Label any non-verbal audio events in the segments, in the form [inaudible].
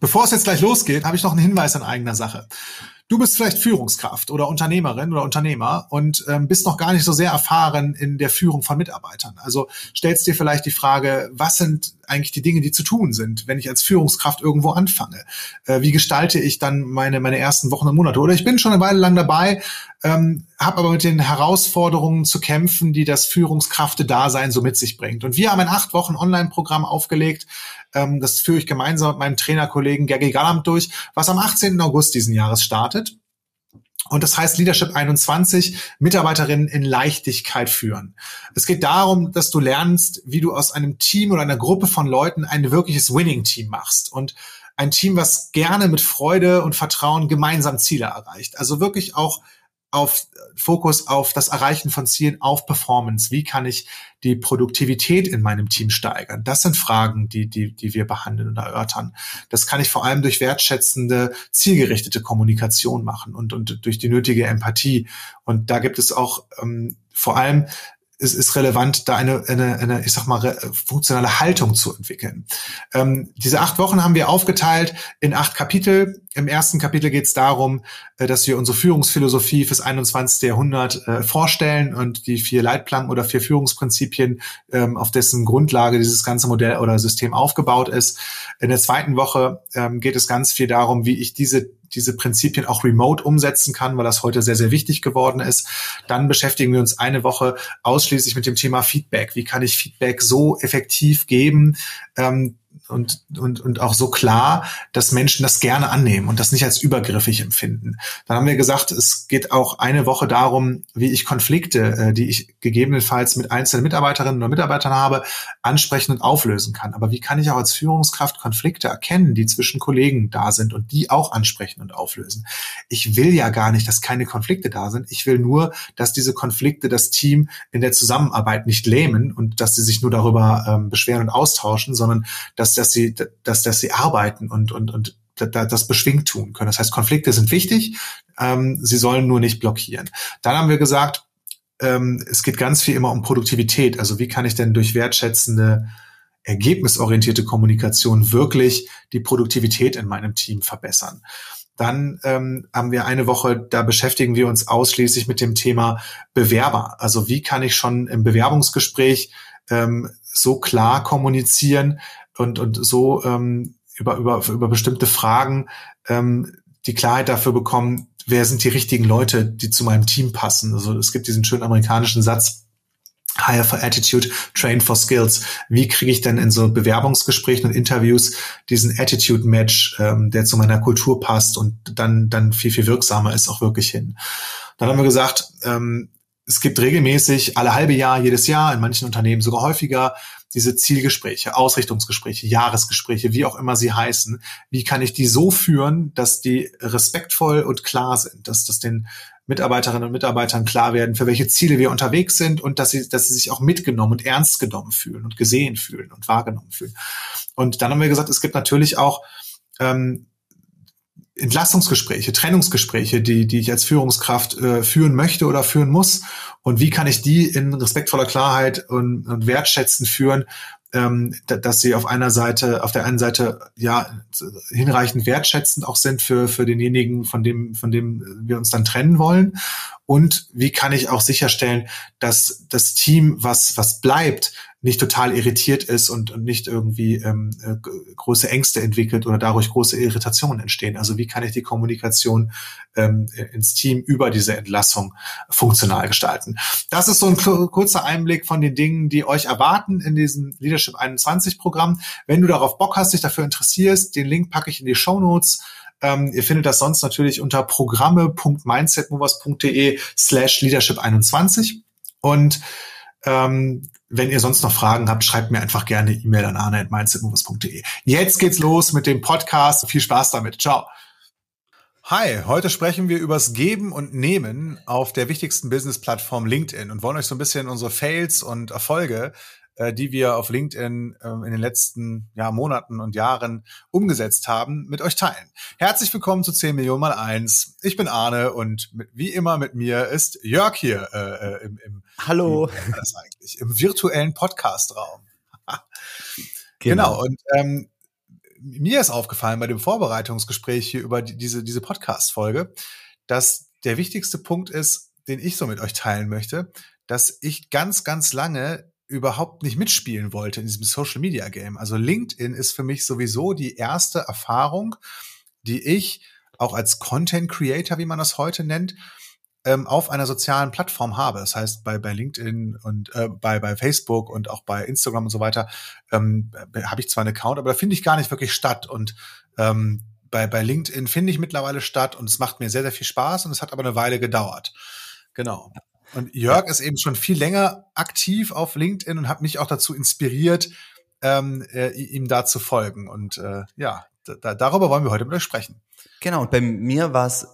Bevor es jetzt gleich losgeht, habe ich noch einen Hinweis in eigener Sache. Du bist vielleicht Führungskraft oder Unternehmerin oder Unternehmer und ähm, bist noch gar nicht so sehr erfahren in der Führung von Mitarbeitern. Also stellst dir vielleicht die Frage, was sind eigentlich die Dinge, die zu tun sind, wenn ich als Führungskraft irgendwo anfange? Äh, wie gestalte ich dann meine, meine ersten Wochen und Monate? Oder ich bin schon eine Weile lang dabei, ähm, habe aber mit den Herausforderungen zu kämpfen, die das Führungskrafte-Dasein so mit sich bringt. Und wir haben ein acht Wochen Online-Programm aufgelegt, ähm, das führe ich gemeinsam mit meinem Trainerkollegen Gergi Gallant durch, was am 18. August diesen Jahres startet. Und das heißt Leadership 21, Mitarbeiterinnen in Leichtigkeit führen. Es geht darum, dass du lernst, wie du aus einem Team oder einer Gruppe von Leuten ein wirkliches Winning-Team machst. Und ein Team, was gerne mit Freude und Vertrauen gemeinsam Ziele erreicht. Also wirklich auch auf Fokus auf das Erreichen von Zielen, auf Performance. Wie kann ich die Produktivität in meinem Team steigern? Das sind Fragen, die, die, die wir behandeln und erörtern. Das kann ich vor allem durch wertschätzende, zielgerichtete Kommunikation machen und, und durch die nötige Empathie. Und da gibt es auch ähm, vor allem es ist relevant, da eine, eine, eine ich sag mal, funktionale Haltung zu entwickeln. Ähm, diese acht Wochen haben wir aufgeteilt in acht Kapitel. Im ersten Kapitel geht es darum, äh, dass wir unsere Führungsphilosophie fürs 21. Jahrhundert äh, vorstellen und die vier Leitplanken oder vier Führungsprinzipien, ähm, auf dessen Grundlage dieses ganze Modell oder System aufgebaut ist. In der zweiten Woche ähm, geht es ganz viel darum, wie ich diese diese Prinzipien auch remote umsetzen kann, weil das heute sehr, sehr wichtig geworden ist. Dann beschäftigen wir uns eine Woche ausschließlich mit dem Thema Feedback. Wie kann ich Feedback so effektiv geben, ähm, und, und, und auch so klar, dass Menschen das gerne annehmen und das nicht als übergriffig empfinden. Dann haben wir gesagt, es geht auch eine Woche darum, wie ich Konflikte, äh, die ich gegebenenfalls mit einzelnen Mitarbeiterinnen oder Mitarbeitern habe, ansprechen und auflösen kann. Aber wie kann ich auch als Führungskraft Konflikte erkennen, die zwischen Kollegen da sind und die auch ansprechen und auflösen? Ich will ja gar nicht, dass keine Konflikte da sind. Ich will nur, dass diese Konflikte das Team in der Zusammenarbeit nicht lähmen und dass sie sich nur darüber ähm, beschweren und austauschen, sondern dass dass sie, dass, dass sie arbeiten und, und, und das beschwingt tun können. Das heißt, Konflikte sind wichtig, ähm, sie sollen nur nicht blockieren. Dann haben wir gesagt, ähm, es geht ganz viel immer um Produktivität. Also wie kann ich denn durch wertschätzende, ergebnisorientierte Kommunikation wirklich die Produktivität in meinem Team verbessern? Dann ähm, haben wir eine Woche, da beschäftigen wir uns ausschließlich mit dem Thema Bewerber. Also wie kann ich schon im Bewerbungsgespräch ähm, so klar kommunizieren, und, und so ähm, über, über, über bestimmte Fragen ähm, die Klarheit dafür bekommen, wer sind die richtigen Leute, die zu meinem Team passen. Also es gibt diesen schönen amerikanischen Satz, Hire for Attitude, Train for Skills. Wie kriege ich denn in so Bewerbungsgesprächen und Interviews diesen Attitude-Match, ähm, der zu meiner Kultur passt und dann, dann viel, viel wirksamer ist, auch wirklich hin. Dann haben wir gesagt, ähm, es gibt regelmäßig alle halbe Jahr, jedes Jahr, in manchen Unternehmen sogar häufiger, diese Zielgespräche, Ausrichtungsgespräche, Jahresgespräche, wie auch immer sie heißen, wie kann ich die so führen, dass die respektvoll und klar sind, dass das den Mitarbeiterinnen und Mitarbeitern klar werden, für welche Ziele wir unterwegs sind und dass sie, dass sie sich auch mitgenommen und ernst genommen fühlen und gesehen fühlen und wahrgenommen fühlen. Und dann haben wir gesagt, es gibt natürlich auch ähm, Entlastungsgespräche, Trennungsgespräche, die, die ich als Führungskraft äh, führen möchte oder führen muss. Und wie kann ich die in respektvoller Klarheit und, und wertschätzend führen, ähm, dass sie auf einer Seite, auf der einen Seite ja hinreichend wertschätzend auch sind für für denjenigen, von dem von dem wir uns dann trennen wollen. Und wie kann ich auch sicherstellen, dass das Team, was was bleibt, nicht total irritiert ist und, und nicht irgendwie ähm, äh, große Ängste entwickelt oder dadurch große Irritationen entstehen. Also wie kann ich die Kommunikation ähm, ins Team über diese Entlassung funktional gestalten? Das ist so ein kurzer Einblick von den Dingen, die euch erwarten in diesem Leadership 21 Programm. Wenn du darauf Bock hast, dich dafür interessierst, den Link packe ich in die Show Notes. Ähm, ihr findet das sonst natürlich unter programme.mindsetmovers.de slash leadership 21. Und ähm, wenn ihr sonst noch Fragen habt, schreibt mir einfach gerne E-Mail an arne.mindsetmovers.de. Jetzt geht's los mit dem Podcast. Viel Spaß damit. Ciao. Hi, heute sprechen wir übers Geben und Nehmen auf der wichtigsten Business-Plattform LinkedIn und wollen euch so ein bisschen unsere Fails und Erfolge äh, die wir auf LinkedIn äh, in den letzten ja, Monaten und Jahren umgesetzt haben, mit euch teilen. Herzlich willkommen zu 10 Millionen mal eins. Ich bin Arne und mit, wie immer mit mir ist Jörg hier äh, äh im, im Hallo. Im, das eigentlich, im virtuellen Podcast-Raum. [laughs] genau. genau, und ähm, mir ist aufgefallen bei dem Vorbereitungsgespräch hier über die, diese, diese Podcast-Folge, dass der wichtigste Punkt ist, den ich so mit euch teilen möchte, dass ich ganz, ganz lange überhaupt nicht mitspielen wollte in diesem Social Media Game. Also LinkedIn ist für mich sowieso die erste Erfahrung, die ich auch als Content Creator, wie man das heute nennt, ähm, auf einer sozialen Plattform habe. Das heißt, bei, bei LinkedIn und äh, bei, bei Facebook und auch bei Instagram und so weiter ähm, habe ich zwar einen Account, aber da finde ich gar nicht wirklich statt. Und ähm, bei, bei LinkedIn finde ich mittlerweile statt und es macht mir sehr, sehr viel Spaß und es hat aber eine Weile gedauert. Genau. Und Jörg ja. ist eben schon viel länger aktiv auf LinkedIn und hat mich auch dazu inspiriert, ähm, äh, ihm da zu folgen. Und äh, ja, da, darüber wollen wir heute mit euch sprechen. Genau, und bei mir war es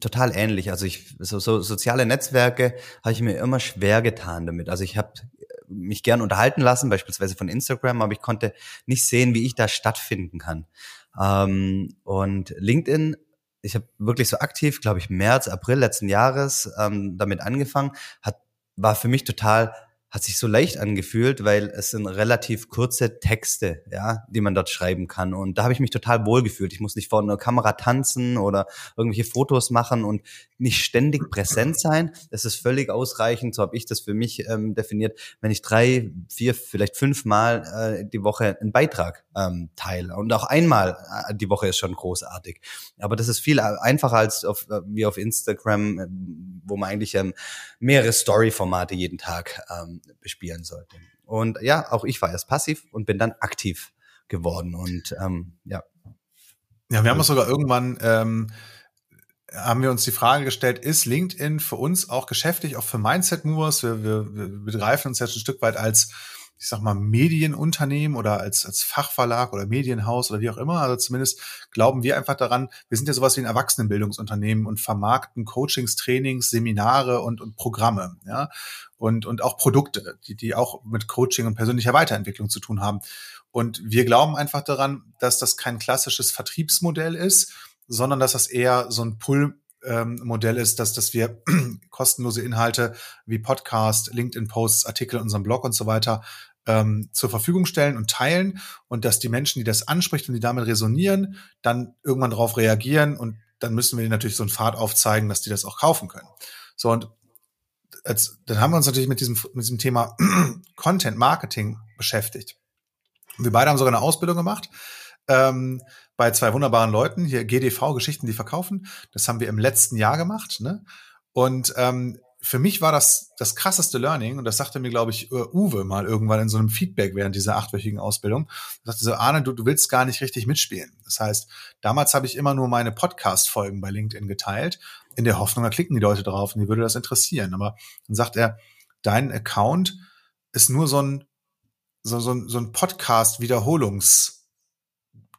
total ähnlich. Also ich so, so soziale Netzwerke habe ich mir immer schwer getan damit. Also ich habe mich gern unterhalten lassen, beispielsweise von Instagram, aber ich konnte nicht sehen, wie ich da stattfinden kann. Ähm, und LinkedIn, ich habe wirklich so aktiv, glaube ich, März, April letzten Jahres ähm, damit angefangen, hat war für mich total hat sich so leicht angefühlt, weil es sind relativ kurze Texte, ja, die man dort schreiben kann. Und da habe ich mich total wohl gefühlt. Ich muss nicht vor einer Kamera tanzen oder irgendwelche Fotos machen und nicht ständig präsent sein. Das ist völlig ausreichend, so habe ich das für mich ähm, definiert, wenn ich drei, vier, vielleicht fünfmal äh, die Woche einen Beitrag ähm, teile. Und auch einmal äh, die Woche ist schon großartig. Aber das ist viel einfacher als auf, äh, wie auf Instagram, äh, wo man eigentlich ähm, mehrere Story-Formate jeden Tag ähm, bespielen sollte. Und ja, auch ich war erst passiv und bin dann aktiv geworden. Und ähm, ja. Ja, wir haben uns sogar irgendwann ähm, haben wir uns die Frage gestellt, ist LinkedIn für uns auch geschäftlich, auch für Mindset Movers? Wir, wir, wir begreifen uns jetzt ein Stück weit als ich sag mal, Medienunternehmen oder als, als Fachverlag oder Medienhaus oder wie auch immer. Also zumindest glauben wir einfach daran, wir sind ja sowas wie ein Erwachsenenbildungsunternehmen und vermarkten Coachings, Trainings, Seminare und, und Programme, ja. Und, und auch Produkte, die, die auch mit Coaching und persönlicher Weiterentwicklung zu tun haben. Und wir glauben einfach daran, dass das kein klassisches Vertriebsmodell ist, sondern dass das eher so ein Pull ähm, Modell ist, dass, dass wir [clears throat] kostenlose Inhalte wie Podcast, LinkedIn-Posts, Artikel in unserem Blog und so weiter ähm, zur Verfügung stellen und teilen und dass die Menschen, die das anspricht und die damit resonieren, dann irgendwann darauf reagieren und dann müssen wir ihnen natürlich so einen Pfad aufzeigen, dass die das auch kaufen können. So und als, dann haben wir uns natürlich mit diesem, mit diesem Thema [clears throat] Content Marketing beschäftigt. Wir beide haben sogar eine Ausbildung gemacht ähm, bei zwei wunderbaren Leuten, hier GDV, Geschichten, die verkaufen. Das haben wir im letzten Jahr gemacht. Ne? Und ähm, für mich war das das krasseste Learning und das sagte mir, glaube ich, Uwe mal irgendwann in so einem Feedback während dieser achtwöchigen Ausbildung. Er sagte so, Arne, du, du willst gar nicht richtig mitspielen. Das heißt, damals habe ich immer nur meine Podcast-Folgen bei LinkedIn geteilt, in der Hoffnung, da klicken die Leute drauf und die würde das interessieren. Aber dann sagt er, dein Account ist nur so ein, so, so, so ein Podcast-Wiederholungsteil.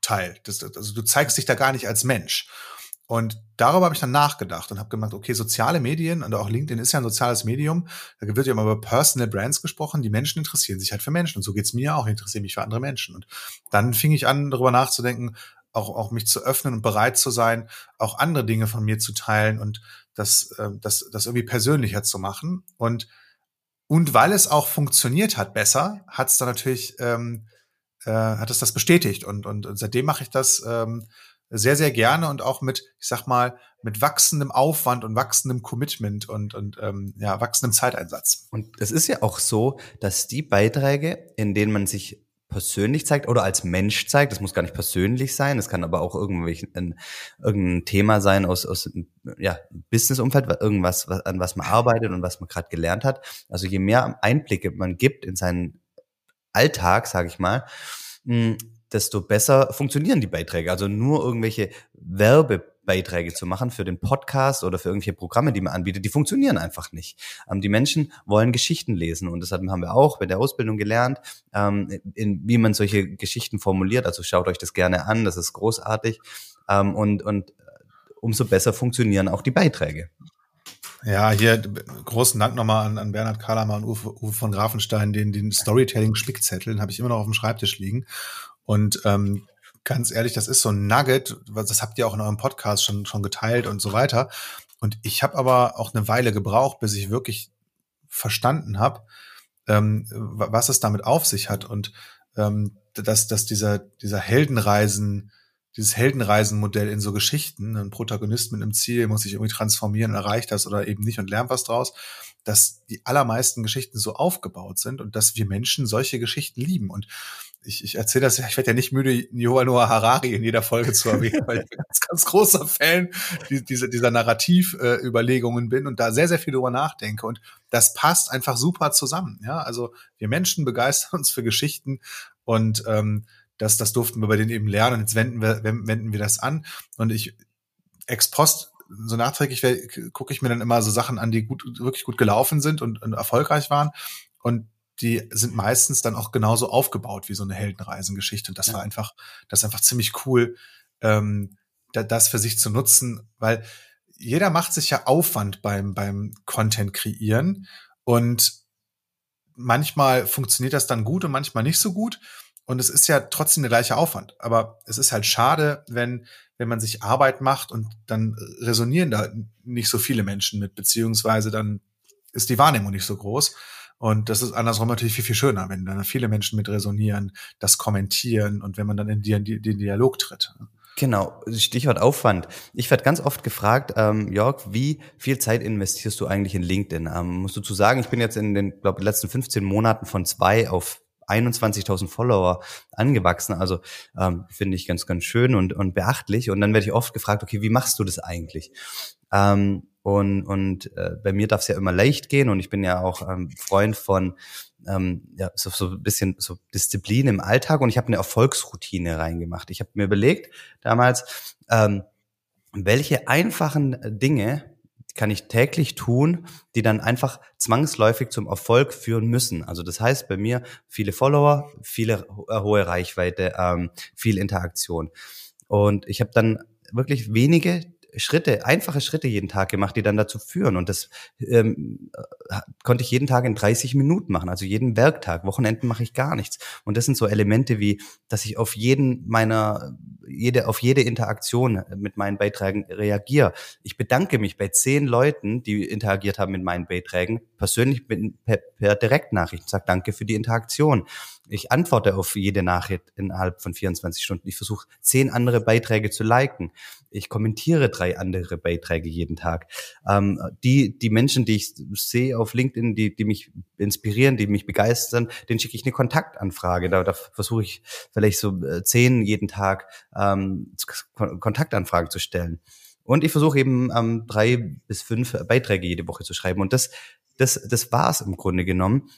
also du zeigst dich da gar nicht als Mensch. Und darüber habe ich dann nachgedacht und habe gemerkt, okay, soziale Medien und auch LinkedIn ist ja ein soziales Medium. Da wird ja immer über Personal Brands gesprochen. Die Menschen interessieren sich halt für Menschen. Und so geht's mir auch. Ich interessiere mich für andere Menschen. Und dann fing ich an, darüber nachzudenken, auch, auch mich zu öffnen und bereit zu sein, auch andere Dinge von mir zu teilen und das, äh, das, das irgendwie persönlicher zu machen. Und, und weil es auch funktioniert hat besser, hat es dann natürlich, ähm, äh, hat es das bestätigt. Und, und, und seitdem mache ich das ähm, sehr, sehr gerne und auch mit, ich sag mal, mit wachsendem Aufwand und wachsendem Commitment und, und ähm, ja, wachsendem Zeiteinsatz. Und es ist ja auch so, dass die Beiträge, in denen man sich persönlich zeigt oder als Mensch zeigt, das muss gar nicht persönlich sein, es kann aber auch irgendwie ein, irgendein Thema sein aus, aus ja, Businessumfeld, irgendwas, an was man arbeitet und was man gerade gelernt hat. Also je mehr Einblicke man gibt in seinen Alltag, sage ich mal, desto besser funktionieren die Beiträge. Also nur irgendwelche Werbebeiträge zu machen für den Podcast oder für irgendwelche Programme, die man anbietet, die funktionieren einfach nicht. Ähm, die Menschen wollen Geschichten lesen und das haben wir auch bei der Ausbildung gelernt, ähm, in, wie man solche Geschichten formuliert. Also schaut euch das gerne an, das ist großartig ähm, und, und umso besser funktionieren auch die Beiträge. Ja, hier großen Dank nochmal an, an Bernhard Kalamer und Uwe, Uwe von Grafenstein, den, den Storytelling-Spickzettel, den habe ich immer noch auf dem Schreibtisch liegen. Und ähm, ganz ehrlich, das ist so ein Nugget, das habt ihr auch in eurem Podcast schon, schon geteilt und so weiter. Und ich habe aber auch eine Weile gebraucht, bis ich wirklich verstanden habe, ähm, was es damit auf sich hat. Und ähm, dass, dass dieser, dieser Heldenreisen, dieses Heldenreisenmodell in so Geschichten, ein Protagonist mit einem Ziel muss sich irgendwie transformieren, erreicht das oder eben nicht und lernt was draus, dass die allermeisten Geschichten so aufgebaut sind und dass wir Menschen solche Geschichten lieben. Und ich, ich erzähle das ja, ich werde ja nicht müde, Yuval Noah Harari in jeder Folge zu erwähnen, [laughs] weil ich ein ganz, ganz großer Fan dieser, dieser Narrativüberlegungen äh, bin und da sehr, sehr viel drüber nachdenke. Und das passt einfach super zusammen. Ja, also wir Menschen begeistern uns für Geschichten und ähm, das, das durften wir bei denen eben lernen. Und jetzt wenden wir, wenden wir das an. Und ich ex post so nachträglich gucke ich mir dann immer so Sachen an, die gut, wirklich gut gelaufen sind und, und erfolgreich waren. Und die sind meistens dann auch genauso aufgebaut wie so eine Heldenreisengeschichte. Und das war einfach, das ist einfach ziemlich cool, ähm, da, das für sich zu nutzen, weil jeder macht sich ja Aufwand beim, beim Content kreieren und manchmal funktioniert das dann gut und manchmal nicht so gut. Und es ist ja trotzdem der gleiche Aufwand. Aber es ist halt schade, wenn, wenn man sich Arbeit macht und dann resonieren da nicht so viele Menschen mit, beziehungsweise dann ist die Wahrnehmung nicht so groß. Und das ist andersrum natürlich viel, viel schöner, wenn dann viele Menschen mit resonieren, das kommentieren und wenn man dann in den, den Dialog tritt. Genau, Stichwort Aufwand. Ich werde ganz oft gefragt, ähm, Jörg, wie viel Zeit investierst du eigentlich in LinkedIn? Ähm, musst du zu sagen, ich bin jetzt in den glaub, letzten 15 Monaten von zwei auf 21.000 Follower angewachsen. Also ähm, finde ich ganz, ganz schön und, und beachtlich. Und dann werde ich oft gefragt, okay, wie machst du das eigentlich? Ähm, und und äh, bei mir darf es ja immer leicht gehen und ich bin ja auch ähm, Freund von ähm, ja, so, so ein bisschen so Disziplin im Alltag und ich habe eine Erfolgsroutine reingemacht. Ich habe mir überlegt damals, ähm, welche einfachen Dinge kann ich täglich tun, die dann einfach zwangsläufig zum Erfolg führen müssen. Also das heißt bei mir viele Follower, viele äh, hohe Reichweite, ähm, viel Interaktion. Und ich habe dann wirklich wenige Schritte, einfache Schritte jeden Tag gemacht, die dann dazu führen. Und das ähm, äh, konnte ich jeden Tag in 30 Minuten machen, also jeden Werktag. Wochenenden mache ich gar nichts. Und das sind so Elemente wie, dass ich auf jeden meiner, jede, auf jede Interaktion mit meinen Beiträgen reagiere. Ich bedanke mich bei zehn Leuten, die interagiert haben mit meinen Beiträgen, persönlich per, per Direktnachricht sage Danke für die Interaktion. Ich antworte auf jede Nachricht innerhalb von 24 Stunden. Ich versuche zehn andere Beiträge zu liken. Ich kommentiere drei andere Beiträge jeden Tag. Ähm, die, die Menschen, die ich sehe auf LinkedIn, die, die mich inspirieren, die mich begeistern, denen schicke ich eine Kontaktanfrage. Da, da versuche ich vielleicht so äh, zehn jeden Tag ähm, Kontaktanfragen zu stellen. Und ich versuche eben ähm, drei bis fünf Beiträge jede Woche zu schreiben. Und das, das, das war es im Grunde genommen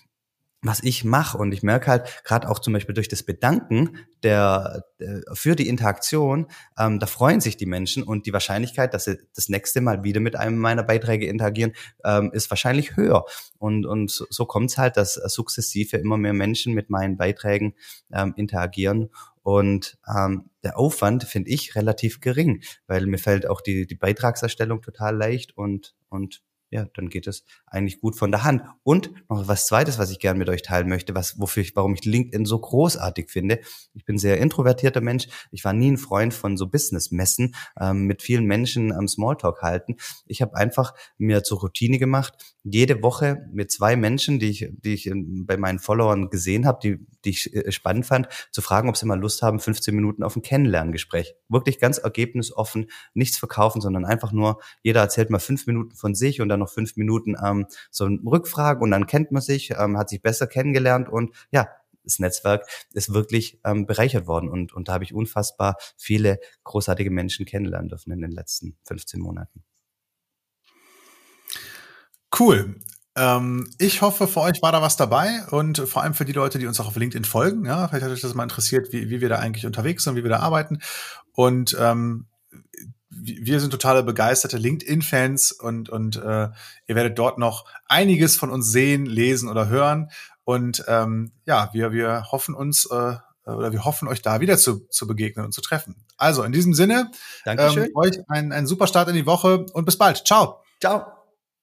was ich mache. Und ich merke halt, gerade auch zum Beispiel durch das Bedanken der, der für die Interaktion, ähm, da freuen sich die Menschen und die Wahrscheinlichkeit, dass sie das nächste Mal wieder mit einem meiner Beiträge interagieren, ähm, ist wahrscheinlich höher. Und, und so, kommt es halt, dass sukzessive immer mehr Menschen mit meinen Beiträgen ähm, interagieren. Und ähm, der Aufwand finde ich relativ gering, weil mir fällt auch die, die Beitragserstellung total leicht und, und ja, dann geht es eigentlich gut von der Hand. Und noch was Zweites, was ich gerne mit euch teilen möchte, was, wofür ich, warum ich LinkedIn so großartig finde. Ich bin sehr introvertierter Mensch. Ich war nie ein Freund von so Business-Messen, ähm, mit vielen Menschen am Smalltalk halten. Ich habe einfach mir zur Routine gemacht, jede Woche mit zwei Menschen, die ich, die ich bei meinen Followern gesehen habe, die, die ich äh, spannend fand, zu fragen, ob sie mal Lust haben, 15 Minuten auf ein Kennenlerngespräch. Wirklich ganz ergebnisoffen, nichts verkaufen, sondern einfach nur, jeder erzählt mal fünf Minuten von sich und dann noch fünf Minuten ähm, so Rückfragen und dann kennt man sich, ähm, hat sich besser kennengelernt und ja, das Netzwerk ist wirklich ähm, bereichert worden und, und da habe ich unfassbar viele großartige Menschen kennenlernen dürfen in den letzten 15 Monaten. Cool. Ähm, ich hoffe, für euch war da was dabei und vor allem für die Leute, die uns auch auf LinkedIn folgen. Ja, vielleicht hat euch das mal interessiert, wie, wie wir da eigentlich unterwegs sind, wie wir da arbeiten. Und ähm, wir sind totale begeisterte LinkedIn-Fans und, und äh, ihr werdet dort noch einiges von uns sehen, lesen oder hören. Und ähm, ja, wir, wir hoffen uns äh, oder wir hoffen euch da wieder zu, zu begegnen und zu treffen. Also in diesem Sinne, ähm, euch einen, einen super Start in die Woche und bis bald. Ciao. Ciao.